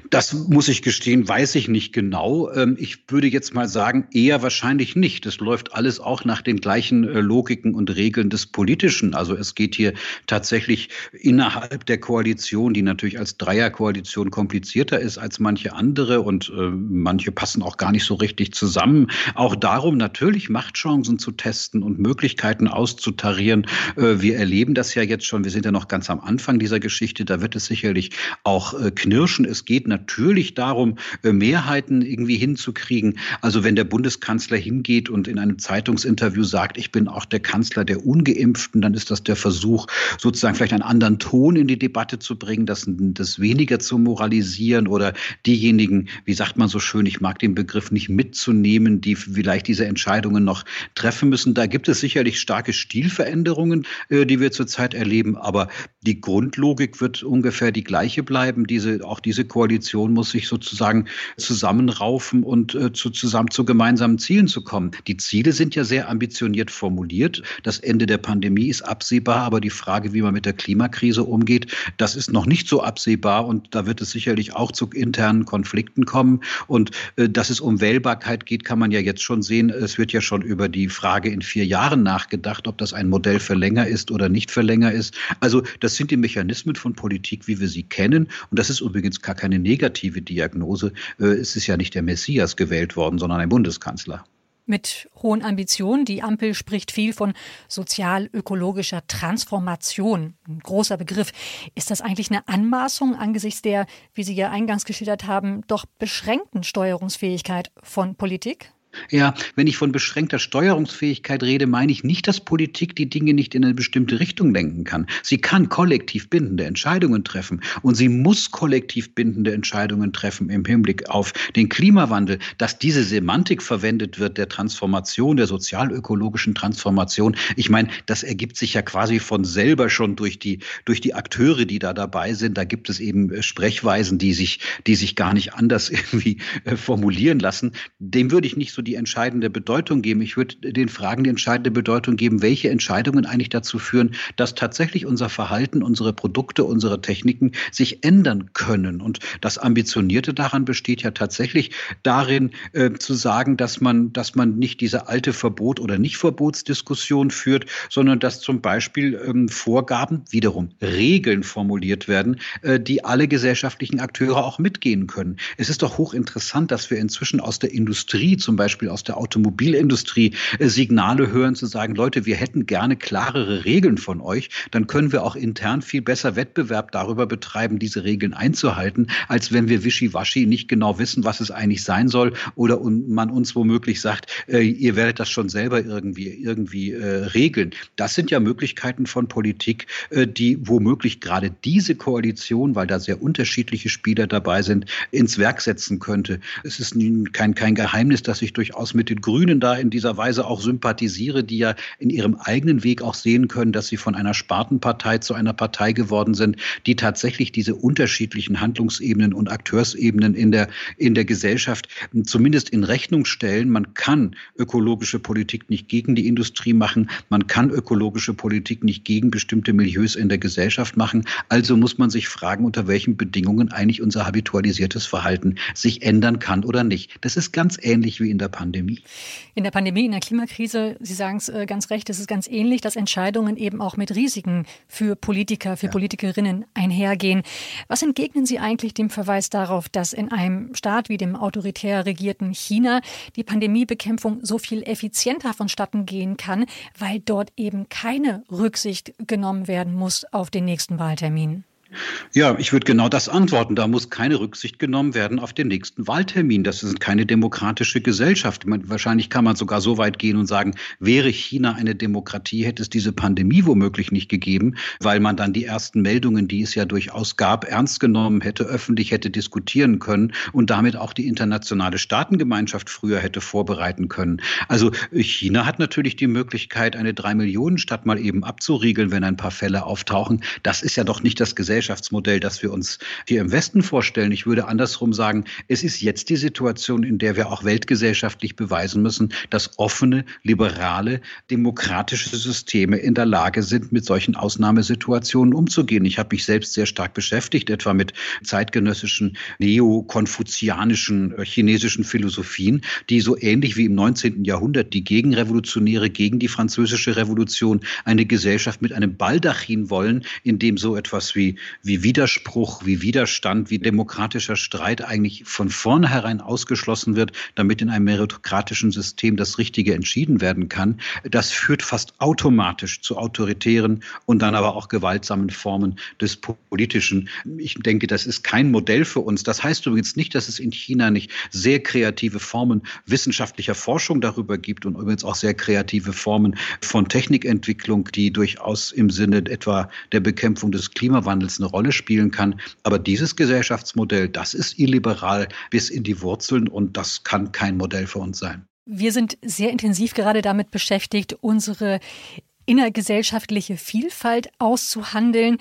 Das muss ich gestehen, weiß ich nicht genau. Ähm, ich würde jetzt mal sagen, eher wahrscheinlich nicht. Es läuft alles auch nach den gleichen äh, Logiken und Regeln des Politischen. Also es geht hier tatsächlich innerhalb der Koalition, die natürlich als Dreierkoalition komplizierter ist als manche andere und äh, manche passen auch gar nicht so richtig zusammen. Auch darum natürlich Machtchancen zu testen und Möglichkeiten auszutarieren. Äh, wir erleben das ja jetzt schon. Wir sind ja noch ganz am Anfang dieser Geschichte. Da wird es sicherlich auch knirschen. Es geht natürlich darum, äh, Mehrheiten irgendwie hinzukriegen. Also wenn der Bundeskanzler hingeht und in einem Zeitungsinterview sagt, ich bin auch der Kanzler der Ungeimpften, dann ist das der Versuch, sozusagen vielleicht einen anderen Ton in die Debatte zu bringen, das, das weniger zu moralisieren oder diejenigen, wie sagt man so schön, ich mag den Begriff nicht mitzunehmen, die vielleicht diese Entscheidungen noch treffen müssen. Da gibt es sicherlich starke Stilveränderungen, äh, die wir zurzeit erleben, aber die Grundlogik wird ungefähr die gleiche bleiben. Diese, auch diese Koalition muss sich sozusagen zusammenraufen und äh, zu, zusammen zu gemeinsamen Zielen zu kommen. Die Ziele sind ja sehr ambitioniert formuliert. Das Ende der Pandemie ist absehbar, aber die Frage, wie man mit der Klimakrise umgeht, das ist noch nicht so absehbar und da wird es sicherlich auch zu internen Konflikten kommen. Und äh, dass es um Wählbarkeit geht, kann man ja jetzt schon sehen. Es wird ja schon über die Frage in vier Jahren nachgedacht, ob das ein Modell für länger ist oder nicht für länger ist. Also das sind die Mechanismen von Politik, wie wir sie kennen. Und das ist übrigens gar keine negative Diagnose. Äh, es ist ja nicht der Messias gewählt worden, sondern ein Bundeskanzler mit hohen Ambitionen. Die Ampel spricht viel von sozial-ökologischer Transformation. Ein großer Begriff. Ist das eigentlich eine Anmaßung angesichts der, wie Sie ja eingangs geschildert haben, doch beschränkten Steuerungsfähigkeit von Politik? Ja, wenn ich von beschränkter Steuerungsfähigkeit rede, meine ich nicht, dass Politik die Dinge nicht in eine bestimmte Richtung lenken kann. Sie kann kollektiv bindende Entscheidungen treffen und sie muss kollektiv bindende Entscheidungen treffen im Hinblick auf den Klimawandel. Dass diese Semantik verwendet wird der Transformation, der sozialökologischen Transformation, ich meine, das ergibt sich ja quasi von selber schon durch die, durch die Akteure, die da dabei sind. Da gibt es eben äh, Sprechweisen, die sich, die sich gar nicht anders irgendwie äh, formulieren lassen. Dem würde ich nicht so so die entscheidende Bedeutung geben. Ich würde den Fragen die entscheidende Bedeutung geben, welche Entscheidungen eigentlich dazu führen, dass tatsächlich unser Verhalten, unsere Produkte, unsere Techniken sich ändern können. Und das Ambitionierte daran besteht ja tatsächlich darin, äh, zu sagen, dass man, dass man nicht diese alte Verbot- oder Nicht-Verbotsdiskussion führt, sondern dass zum Beispiel ähm, Vorgaben, wiederum Regeln formuliert werden, äh, die alle gesellschaftlichen Akteure auch mitgehen können. Es ist doch hochinteressant, dass wir inzwischen aus der Industrie, zum Beispiel aus der Automobilindustrie, äh, Signale hören zu sagen, Leute, wir hätten gerne klarere Regeln von euch, dann können wir auch intern viel besser Wettbewerb darüber betreiben, diese Regeln einzuhalten, als wenn wir wischiwaschi nicht genau wissen, was es eigentlich sein soll oder man uns womöglich sagt, äh, ihr werdet das schon selber irgendwie, irgendwie äh, regeln. Das sind ja Möglichkeiten von Politik, die womöglich gerade diese Koalition, weil da sehr unterschiedliche Spieler dabei sind, ins Werk setzen könnte. Es ist kein, kein Geheimnis, dass ich durchaus mit den Grünen da in dieser Weise auch sympathisiere, die ja in ihrem eigenen Weg auch sehen können, dass sie von einer Spartenpartei zu einer Partei geworden sind, die tatsächlich diese unterschiedlichen Handlungsebenen und Akteursebenen in der, in der Gesellschaft zumindest in Rechnung stellen. Man kann ökologische Politik nicht gegen die Industrie machen. Man kann ökologische Politik nicht gegen bestimmte Milieus in der Gesellschaft machen. Also muss man sich fragen, unter welchen Bedingungen eigentlich unser habitualisiertes Verhalten sich ändern kann oder nicht. Das ist ganz ähnlich wie in der Pandemie. In der Pandemie, in der Klimakrise, Sie sagen es äh, ganz recht, es ist ganz ähnlich, dass Entscheidungen eben auch mit Risiken für Politiker, für ja. Politikerinnen einhergehen. Was entgegnen Sie eigentlich dem Verweis darauf, dass in einem Staat wie dem autoritär regierten China die Pandemiebekämpfung so viel effizienter vonstatten gehen kann, weil dort eben keine Rücksicht genommen werden muss auf den nächsten Wahltermin? Ja, ich würde genau das antworten. Da muss keine Rücksicht genommen werden auf den nächsten Wahltermin. Das ist keine demokratische Gesellschaft. Meine, wahrscheinlich kann man sogar so weit gehen und sagen, wäre China eine Demokratie, hätte es diese Pandemie womöglich nicht gegeben, weil man dann die ersten Meldungen, die es ja durchaus gab, ernst genommen hätte, öffentlich hätte diskutieren können und damit auch die internationale Staatengemeinschaft früher hätte vorbereiten können. Also China hat natürlich die Möglichkeit, eine drei Millionen Stadt mal eben abzuriegeln, wenn ein paar Fälle auftauchen. Das ist ja doch nicht das Gesellschaft Gesellschaftsmodell, das wir uns hier im Westen vorstellen. Ich würde andersrum sagen, es ist jetzt die Situation, in der wir auch weltgesellschaftlich beweisen müssen, dass offene, liberale, demokratische Systeme in der Lage sind, mit solchen Ausnahmesituationen umzugehen. Ich habe mich selbst sehr stark beschäftigt, etwa mit zeitgenössischen neokonfuzianischen äh, chinesischen Philosophien, die so ähnlich wie im 19. Jahrhundert die Gegenrevolutionäre gegen die französische Revolution eine Gesellschaft mit einem Baldachin wollen, in dem so etwas wie wie Widerspruch, wie Widerstand, wie demokratischer Streit eigentlich von vornherein ausgeschlossen wird, damit in einem meritokratischen System das Richtige entschieden werden kann, das führt fast automatisch zu autoritären und dann aber auch gewaltsamen Formen des Politischen. Ich denke, das ist kein Modell für uns. Das heißt übrigens nicht, dass es in China nicht sehr kreative Formen wissenschaftlicher Forschung darüber gibt und übrigens auch sehr kreative Formen von Technikentwicklung, die durchaus im Sinne etwa der Bekämpfung des Klimawandels eine Rolle spielen kann. Aber dieses Gesellschaftsmodell, das ist illiberal bis in die Wurzeln und das kann kein Modell für uns sein. Wir sind sehr intensiv gerade damit beschäftigt, unsere innergesellschaftliche Vielfalt auszuhandeln.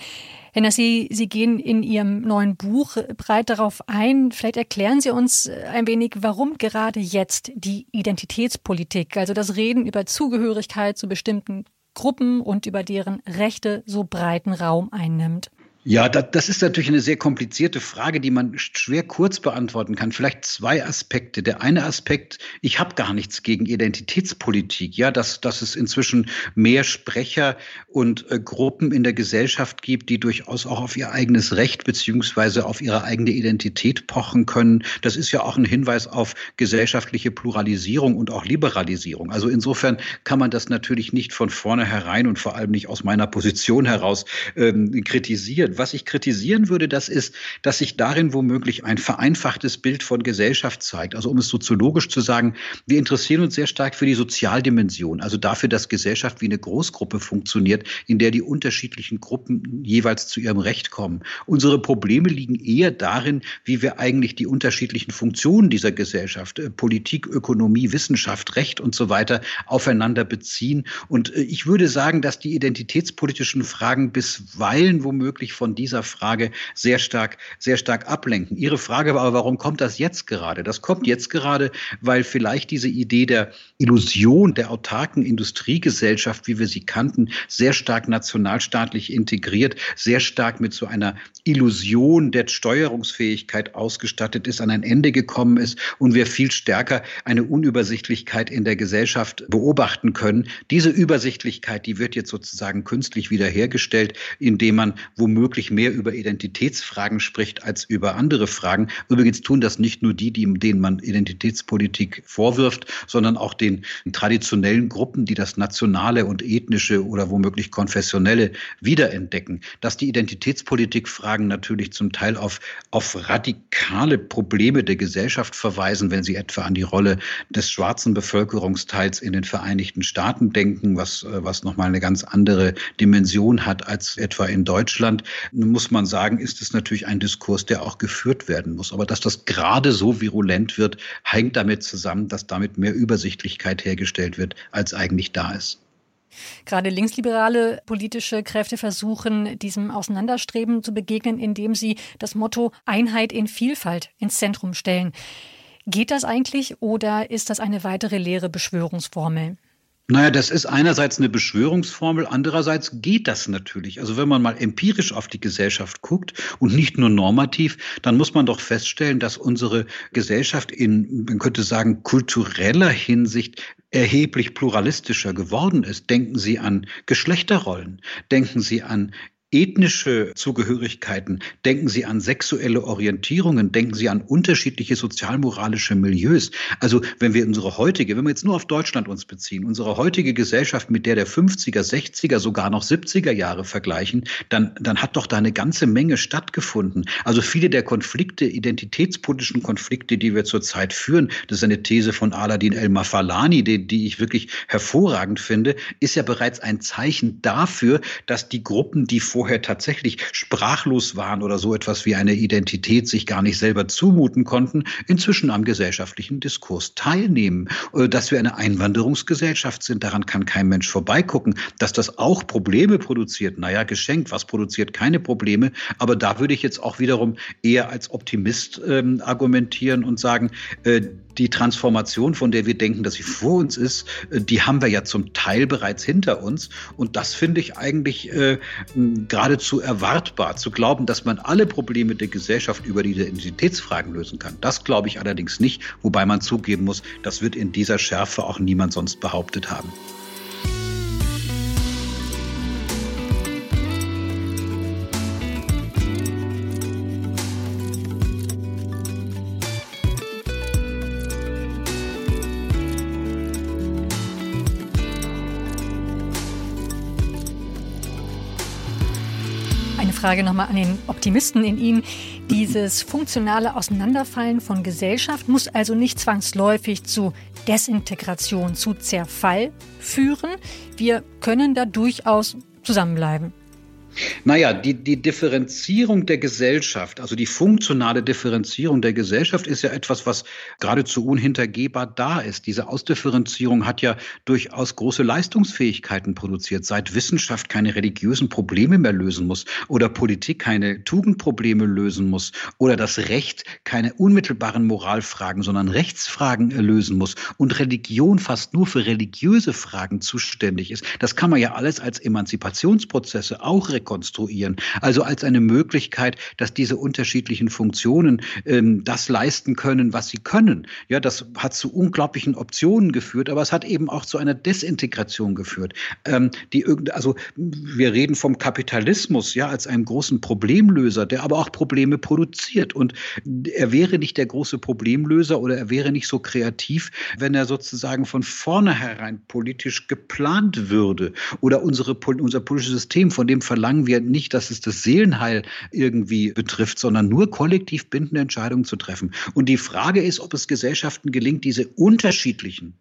Herr Nassi, Sie gehen in Ihrem neuen Buch breit darauf ein. Vielleicht erklären Sie uns ein wenig, warum gerade jetzt die Identitätspolitik, also das Reden über Zugehörigkeit zu bestimmten Gruppen und über deren Rechte so breiten Raum einnimmt. Ja, das ist natürlich eine sehr komplizierte Frage, die man schwer kurz beantworten kann. Vielleicht zwei Aspekte. Der eine Aspekt, ich habe gar nichts gegen Identitätspolitik. Ja, dass, dass es inzwischen mehr Sprecher und äh, Gruppen in der Gesellschaft gibt, die durchaus auch auf ihr eigenes Recht beziehungsweise auf ihre eigene Identität pochen können. Das ist ja auch ein Hinweis auf gesellschaftliche Pluralisierung und auch Liberalisierung. Also insofern kann man das natürlich nicht von vornherein und vor allem nicht aus meiner Position heraus ähm, kritisieren. Was ich kritisieren würde, das ist, dass sich darin womöglich ein vereinfachtes Bild von Gesellschaft zeigt. Also um es soziologisch zu sagen, wir interessieren uns sehr stark für die Sozialdimension, also dafür, dass Gesellschaft wie eine Großgruppe funktioniert, in der die unterschiedlichen Gruppen jeweils zu ihrem Recht kommen. Unsere Probleme liegen eher darin, wie wir eigentlich die unterschiedlichen Funktionen dieser Gesellschaft, äh, Politik, Ökonomie, Wissenschaft, Recht und so weiter aufeinander beziehen. Und äh, ich würde sagen, dass die identitätspolitischen Fragen bisweilen womöglich von von dieser Frage sehr stark, sehr stark ablenken. Ihre Frage war aber, warum kommt das jetzt gerade? Das kommt jetzt gerade, weil vielleicht diese Idee der Illusion der autarken Industriegesellschaft, wie wir sie kannten, sehr stark nationalstaatlich integriert, sehr stark mit so einer Illusion der Steuerungsfähigkeit ausgestattet ist, an ein Ende gekommen ist und wir viel stärker eine Unübersichtlichkeit in der Gesellschaft beobachten können. Diese Übersichtlichkeit, die wird jetzt sozusagen künstlich wiederhergestellt, indem man womöglich mehr über Identitätsfragen spricht als über andere Fragen. Übrigens tun das nicht nur die, die, denen man Identitätspolitik vorwirft, sondern auch den traditionellen Gruppen, die das nationale und ethnische oder womöglich konfessionelle wiederentdecken. Dass die Identitätspolitikfragen natürlich zum Teil auf, auf radikale Probleme der Gesellschaft verweisen, wenn sie etwa an die Rolle des schwarzen Bevölkerungsteils in den Vereinigten Staaten denken, was, was nochmal eine ganz andere Dimension hat als etwa in Deutschland, muss man sagen, ist es natürlich ein Diskurs, der auch geführt werden muss. Aber dass das gerade so virulent wird, hängt damit zusammen, dass damit mehr Übersichtlichkeit hergestellt wird, als eigentlich da ist. Gerade linksliberale politische Kräfte versuchen, diesem Auseinanderstreben zu begegnen, indem sie das Motto Einheit in Vielfalt ins Zentrum stellen. Geht das eigentlich oder ist das eine weitere leere Beschwörungsformel? Naja, das ist einerseits eine Beschwörungsformel, andererseits geht das natürlich. Also wenn man mal empirisch auf die Gesellschaft guckt und nicht nur normativ, dann muss man doch feststellen, dass unsere Gesellschaft in, man könnte sagen, kultureller Hinsicht erheblich pluralistischer geworden ist. Denken Sie an Geschlechterrollen, denken Sie an ethnische Zugehörigkeiten, denken Sie an sexuelle Orientierungen, denken Sie an unterschiedliche sozialmoralische Milieus. Also wenn wir unsere heutige, wenn wir jetzt nur auf Deutschland uns beziehen, unsere heutige Gesellschaft mit der der 50er, 60er, sogar noch 70er Jahre vergleichen, dann, dann hat doch da eine ganze Menge stattgefunden. Also viele der Konflikte, identitätspolitischen Konflikte, die wir zurzeit führen, das ist eine These von Aladin El-Mafalani, die, die ich wirklich hervorragend finde, ist ja bereits ein Zeichen dafür, dass die Gruppen, die vor vorher tatsächlich sprachlos waren oder so etwas wie eine Identität sich gar nicht selber zumuten konnten, inzwischen am gesellschaftlichen Diskurs teilnehmen. Äh, dass wir eine Einwanderungsgesellschaft sind, daran kann kein Mensch vorbeigucken. Dass das auch Probleme produziert, naja, geschenkt, was produziert keine Probleme. Aber da würde ich jetzt auch wiederum eher als Optimist ähm, argumentieren und sagen, äh, die Transformation, von der wir denken, dass sie vor uns ist, äh, die haben wir ja zum Teil bereits hinter uns. Und das finde ich eigentlich äh, geradezu erwartbar, zu glauben, dass man alle Probleme der Gesellschaft über die Identitätsfragen lösen kann. Das glaube ich allerdings nicht, wobei man zugeben muss, das wird in dieser Schärfe auch niemand sonst behauptet haben. Frage nochmal an den Optimisten in Ihnen. Dieses funktionale Auseinanderfallen von Gesellschaft muss also nicht zwangsläufig zu Desintegration, zu Zerfall führen. Wir können da durchaus zusammenbleiben. Naja, die, die Differenzierung der Gesellschaft, also die funktionale Differenzierung der Gesellschaft ist ja etwas, was geradezu unhintergehbar da ist. Diese Ausdifferenzierung hat ja durchaus große Leistungsfähigkeiten produziert. Seit Wissenschaft keine religiösen Probleme mehr lösen muss oder Politik keine Tugendprobleme lösen muss oder das Recht keine unmittelbaren Moralfragen, sondern Rechtsfragen lösen muss und Religion fast nur für religiöse Fragen zuständig ist. Das kann man ja alles als Emanzipationsprozesse auch rekonstruieren konstruieren. Also als eine Möglichkeit, dass diese unterschiedlichen Funktionen ähm, das leisten können, was sie können. Ja, das hat zu unglaublichen Optionen geführt, aber es hat eben auch zu einer Desintegration geführt. Ähm, die also wir reden vom Kapitalismus ja als einem großen Problemlöser, der aber auch Probleme produziert. Und er wäre nicht der große Problemlöser oder er wäre nicht so kreativ, wenn er sozusagen von vornherein politisch geplant würde oder unsere, unser politisches System von dem verlangt, verlangen wir nicht, dass es das Seelenheil irgendwie betrifft, sondern nur kollektiv bindende Entscheidungen zu treffen. Und die Frage ist, ob es Gesellschaften gelingt, diese unterschiedlichen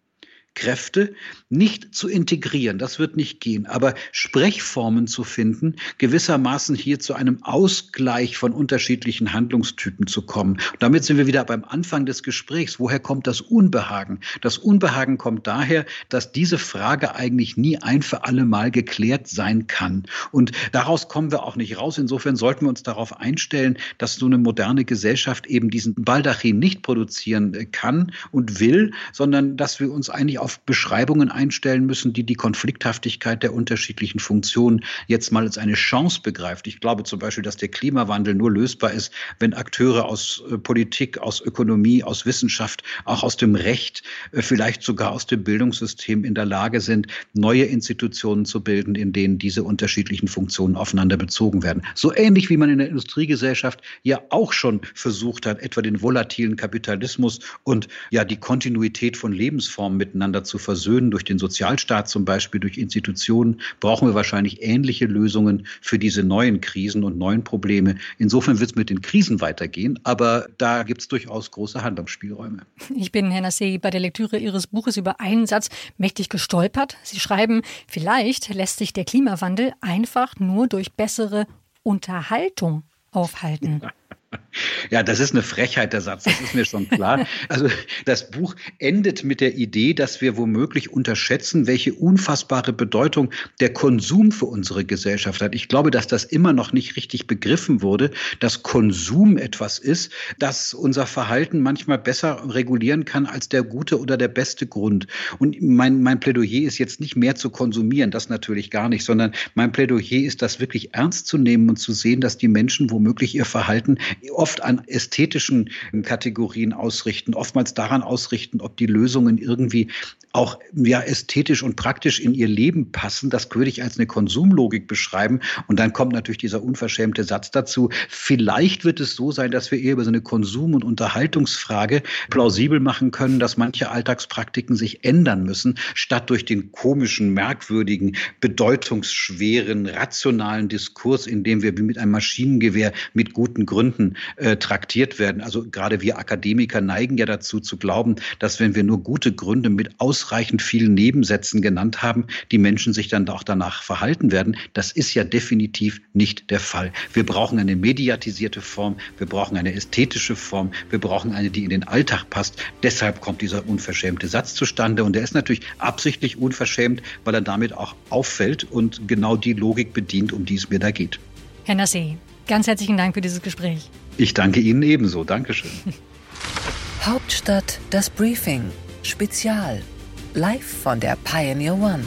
Kräfte nicht zu integrieren, das wird nicht gehen, aber Sprechformen zu finden, gewissermaßen hier zu einem Ausgleich von unterschiedlichen Handlungstypen zu kommen. Und damit sind wir wieder beim Anfang des Gesprächs. Woher kommt das Unbehagen? Das Unbehagen kommt daher, dass diese Frage eigentlich nie ein für alle Mal geklärt sein kann. Und daraus kommen wir auch nicht raus. Insofern sollten wir uns darauf einstellen, dass so eine moderne Gesellschaft eben diesen Baldachin nicht produzieren kann und will, sondern dass wir uns eigentlich auf Beschreibungen einstellen müssen, die die Konflikthaftigkeit der unterschiedlichen Funktionen jetzt mal als eine Chance begreift. Ich glaube zum Beispiel, dass der Klimawandel nur lösbar ist, wenn Akteure aus äh, Politik, aus Ökonomie, aus Wissenschaft, auch aus dem Recht, äh, vielleicht sogar aus dem Bildungssystem in der Lage sind, neue Institutionen zu bilden, in denen diese unterschiedlichen Funktionen aufeinander bezogen werden. So ähnlich wie man in der Industriegesellschaft ja auch schon versucht hat, etwa den volatilen Kapitalismus und ja die Kontinuität von Lebensformen miteinander zu versöhnen durch den Sozialstaat zum Beispiel, durch Institutionen, brauchen wir wahrscheinlich ähnliche Lösungen für diese neuen Krisen und neuen Probleme. Insofern wird es mit den Krisen weitergehen, aber da gibt es durchaus große Handlungsspielräume. Ich bin, Herr Nassé, bei der Lektüre Ihres Buches über einen Satz mächtig gestolpert. Sie schreiben, vielleicht lässt sich der Klimawandel einfach nur durch bessere Unterhaltung aufhalten. Ja, das ist eine Frechheit, der Satz, das ist mir schon klar. Also das Buch endet mit der Idee, dass wir womöglich unterschätzen, welche unfassbare Bedeutung der Konsum für unsere Gesellschaft hat. Ich glaube, dass das immer noch nicht richtig begriffen wurde, dass Konsum etwas ist, das unser Verhalten manchmal besser regulieren kann als der gute oder der beste Grund. Und mein, mein Plädoyer ist jetzt nicht mehr zu konsumieren, das natürlich gar nicht, sondern mein Plädoyer ist, das wirklich ernst zu nehmen und zu sehen, dass die Menschen womöglich ihr Verhalten oft an ästhetischen Kategorien ausrichten, oftmals daran ausrichten, ob die Lösungen irgendwie auch ja, ästhetisch und praktisch in ihr Leben passen. Das würde ich als eine Konsumlogik beschreiben. Und dann kommt natürlich dieser unverschämte Satz dazu. Vielleicht wird es so sein, dass wir eher über so eine Konsum- und Unterhaltungsfrage plausibel machen können, dass manche Alltagspraktiken sich ändern müssen, statt durch den komischen, merkwürdigen, bedeutungsschweren, rationalen Diskurs, in dem wir wie mit einem Maschinengewehr mit guten Gründen äh, traktiert werden. Also gerade wir Akademiker neigen ja dazu zu glauben, dass wenn wir nur gute Gründe mit ausreichend vielen Nebensätzen genannt haben, die Menschen sich dann auch danach verhalten werden. Das ist ja definitiv nicht der Fall. Wir brauchen eine mediatisierte Form, wir brauchen eine ästhetische Form, wir brauchen eine, die in den Alltag passt. Deshalb kommt dieser unverschämte Satz zustande und der ist natürlich absichtlich unverschämt, weil er damit auch auffällt und genau die Logik bedient, um die es mir da geht. Herr Nassé, ganz herzlichen Dank für dieses Gespräch. Ich danke Ihnen ebenso. Dankeschön. Hauptstadt das Briefing Spezial live von der Pioneer One.